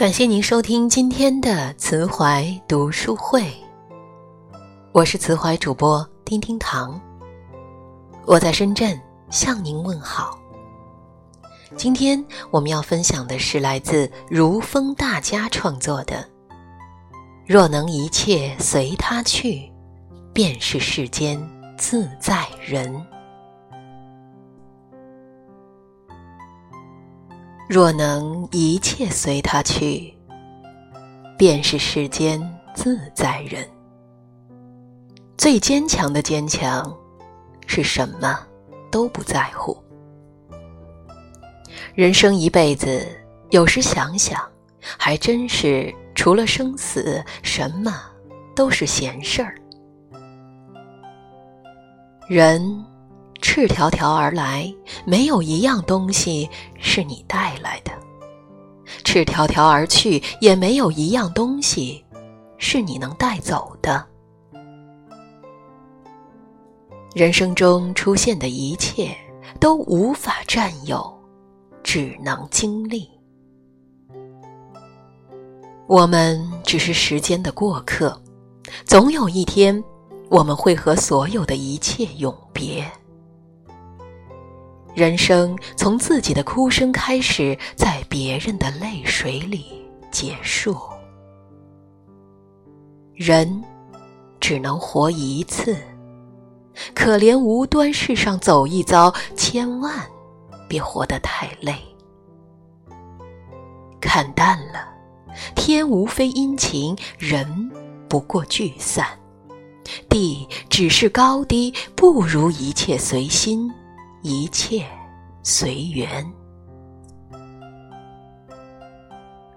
感谢您收听今天的慈怀读书会，我是慈怀主播丁丁糖，我在深圳向您问好。今天我们要分享的是来自如风大家创作的《若能一切随他去，便是世间自在人》。若能一切随他去，便是世间自在人。最坚强的坚强，是什么都不在乎。人生一辈子，有时想想，还真是除了生死，什么都是闲事儿。人。赤条条而来，没有一样东西是你带来的；赤条条而去，也没有一样东西是你能带走的。人生中出现的一切都无法占有，只能经历。我们只是时间的过客，总有一天，我们会和所有的一切永别。人生从自己的哭声开始，在别人的泪水里结束。人只能活一次，可怜无端世上走一遭，千万别活得太累。看淡了，天无非阴晴，人不过聚散，地只是高低，不如一切随心。一切随缘，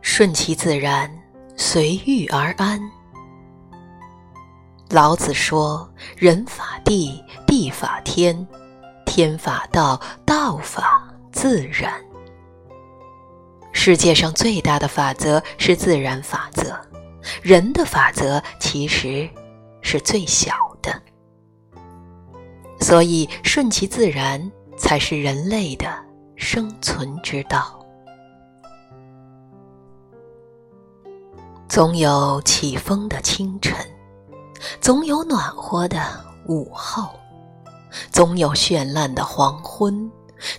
顺其自然，随遇而安。老子说：“人法地，地法天，天法道，道法自然。”世界上最大的法则是自然法则，人的法则其实是最小。所以，顺其自然才是人类的生存之道。总有起风的清晨，总有暖和的午后，总有绚烂的黄昏，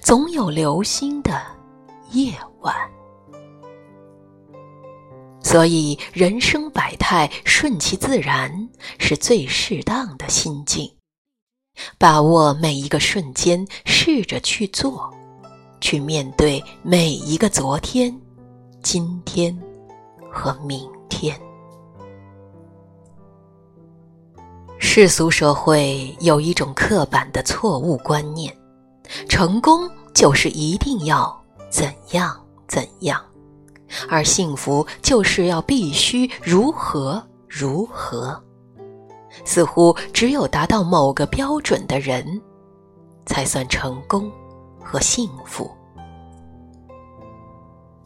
总有流星的夜晚。所以，人生百态，顺其自然是最适当的心境。把握每一个瞬间，试着去做，去面对每一个昨天、今天和明天。世俗社会有一种刻板的错误观念：成功就是一定要怎样怎样，而幸福就是要必须如何如何。似乎只有达到某个标准的人，才算成功和幸福。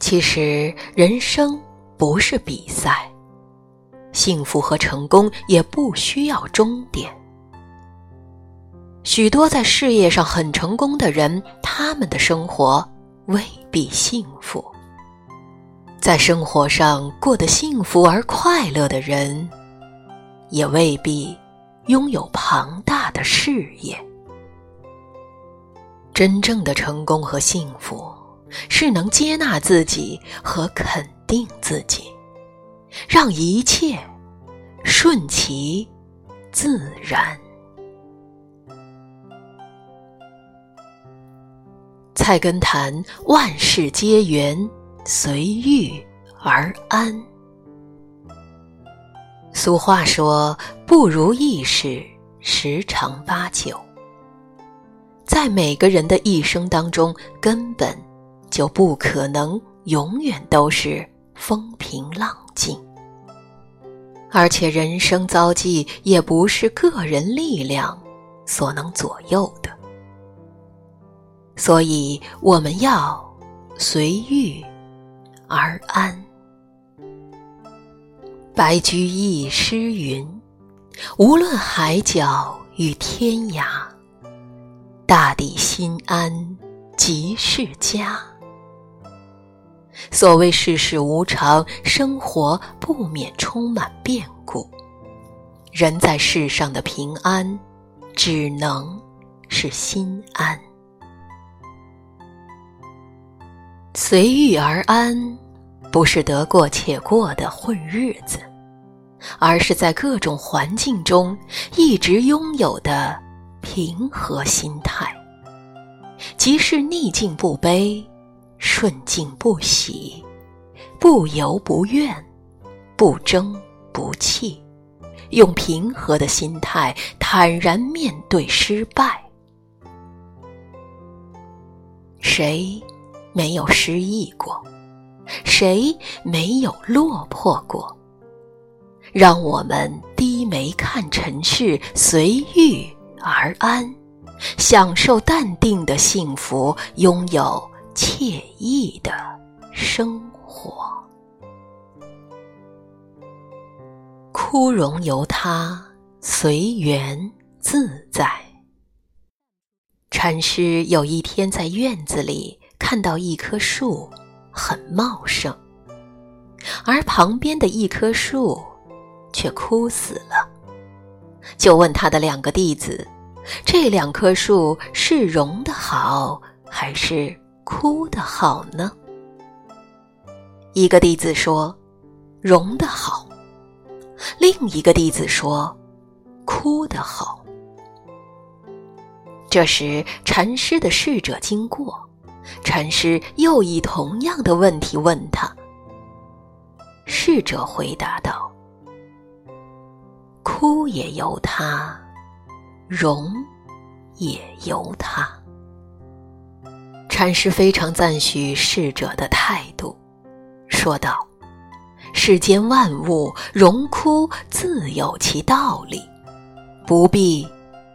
其实，人生不是比赛，幸福和成功也不需要终点。许多在事业上很成功的人，他们的生活未必幸福；在生活上过得幸福而快乐的人。也未必拥有庞大的事业。真正的成功和幸福，是能接纳自己和肯定自己，让一切顺其自然。菜根谭：万事皆缘，随遇而安。俗话说：“不如意事十常八九。”在每个人的一生当中，根本就不可能永远都是风平浪静，而且人生遭际也不是个人力量所能左右的。所以，我们要随遇而安。白居易诗云：“无论海角与天涯，大抵心安即是家。”所谓世事无常，生活不免充满变故。人在世上的平安，只能是心安。随遇而安，不是得过且过的混日子，而是在各种环境中一直拥有的平和心态。即是逆境不悲，顺境不喜，不由不怨，不争不气，用平和的心态坦然面对失败。谁？没有失意过，谁没有落魄过？让我们低眉看尘世，随遇而安，享受淡定的幸福，拥有惬意的生活。枯荣由他，随缘自在。禅师有一天在院子里。看到一棵树很茂盛，而旁边的一棵树却枯死了，就问他的两个弟子：“这两棵树是荣的好，还是枯的好呢？”一个弟子说：“荣的好。”另一个弟子说：“枯的好。”这时，禅师的侍者经过。禅师又以同样的问题问他，侍者回答道：“也由他，荣也由他。”禅师非常赞许逝者的态度，说道：“世间万物荣枯自有其道理，不必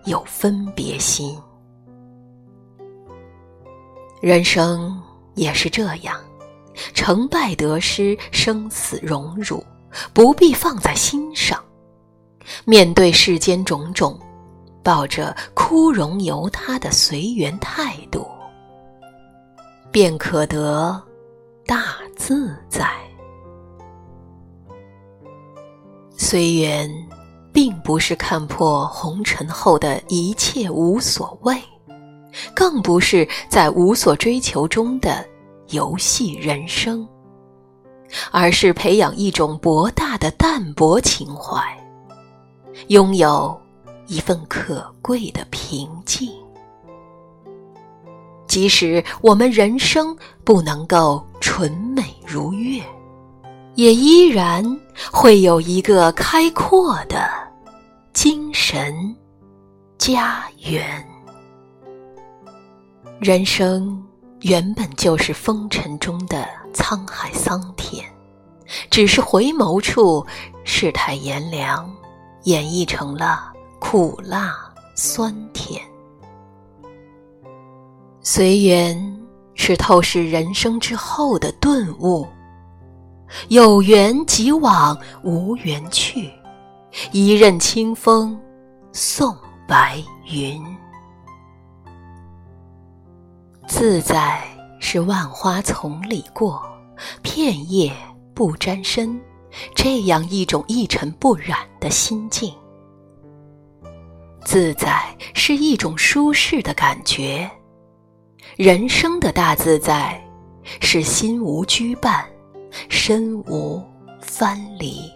有分别心。”人生也是这样，成败得失、生死荣辱，不必放在心上。面对世间种种，抱着枯荣由他的随缘态度，便可得大自在。随缘，并不是看破红尘后的一切无所谓。更不是在无所追求中的游戏人生，而是培养一种博大的淡泊情怀，拥有一份可贵的平静。即使我们人生不能够纯美如月，也依然会有一个开阔的精神家园。人生原本就是风尘中的沧海桑田，只是回眸处，世态炎凉，演绎成了苦辣酸甜。随缘是透视人生之后的顿悟，有缘即往，无缘去，一任清风送白云。自在是万花丛里过，片叶不沾身，这样一种一尘不染的心境。自在是一种舒适的感觉，人生的大自在是心无拘绊，身无藩篱，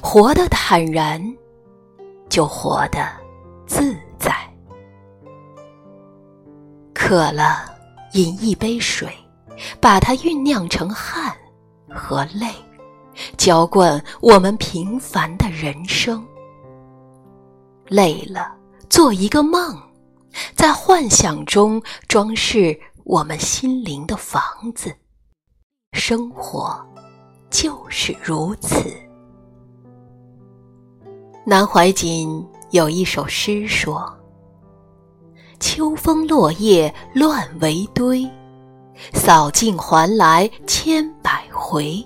活得坦然，就活得自在。渴了，饮一杯水，把它酝酿成汗和泪，浇灌我们平凡的人生。累了，做一个梦，在幻想中装饰我们心灵的房子。生活就是如此。南怀瑾有一首诗说。秋风落叶乱为堆，扫尽还来千百回。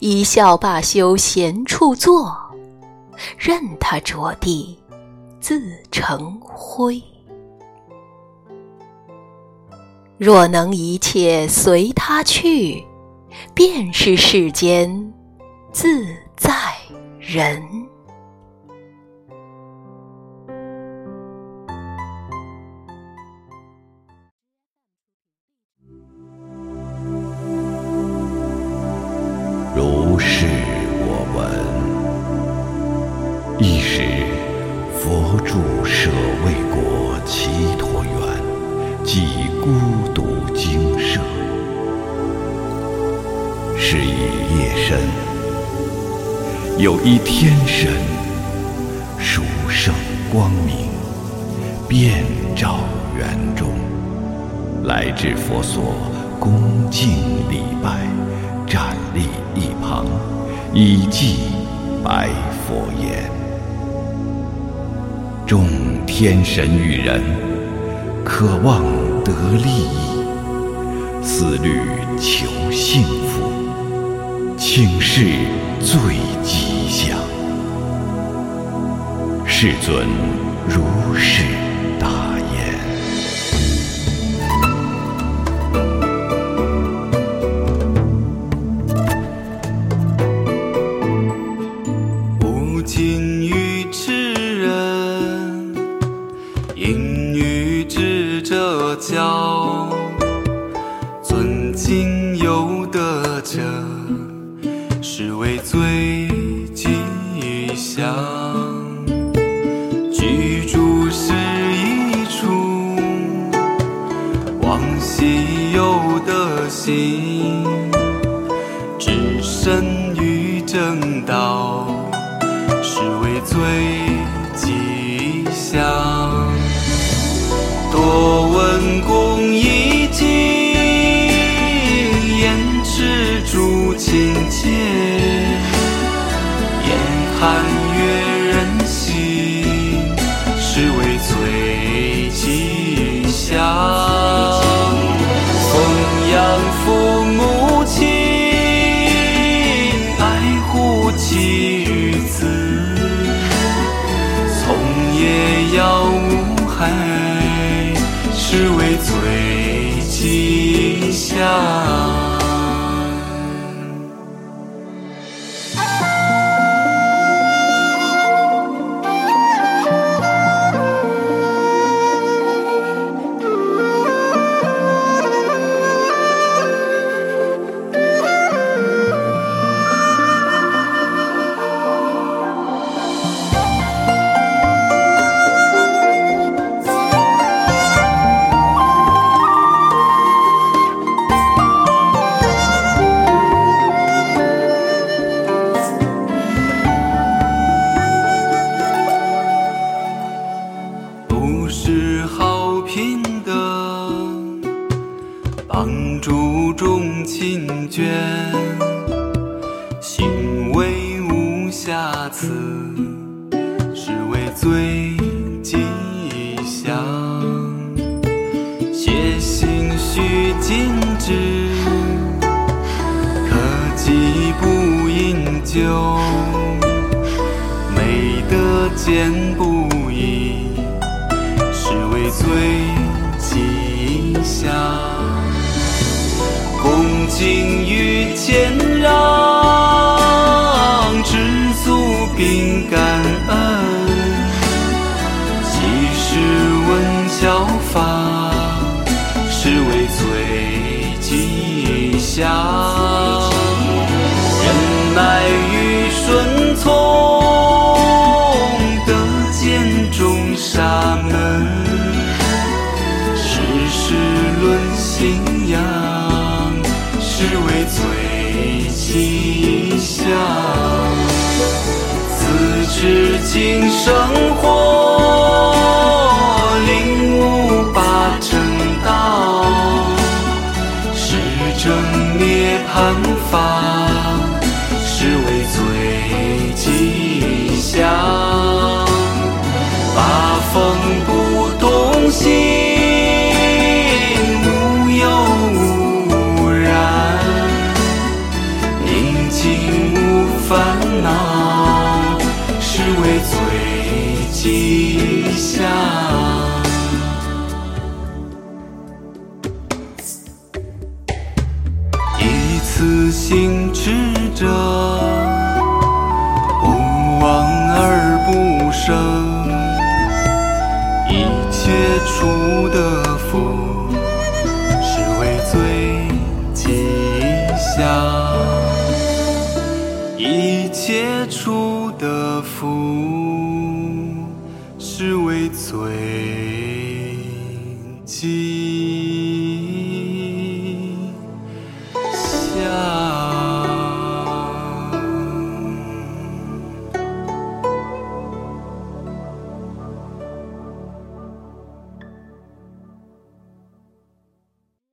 一笑罢休闲处坐，任他着地自成灰。若能一切随他去，便是世间自在人。即孤独精舍。是以夜深，有一天神，殊胜光明，遍照园中，来至佛所，恭敬礼拜。站立一旁，以记白佛言：“众天神与人，渴望得利益，思虑求幸福，请示最吉祥。世尊如是。”是往昔有德行，置身于正道，是为最吉祥。眷，行为无瑕疵，是为最吉祥。写心须精致，可记不饮酒，美德见不移，是为最吉祥。恭敬与谦让，知足并感恩。即使问效法，是为最吉祥。忍耐与顺从，得见众沙门。世事论心。最吉祥，自知今生活，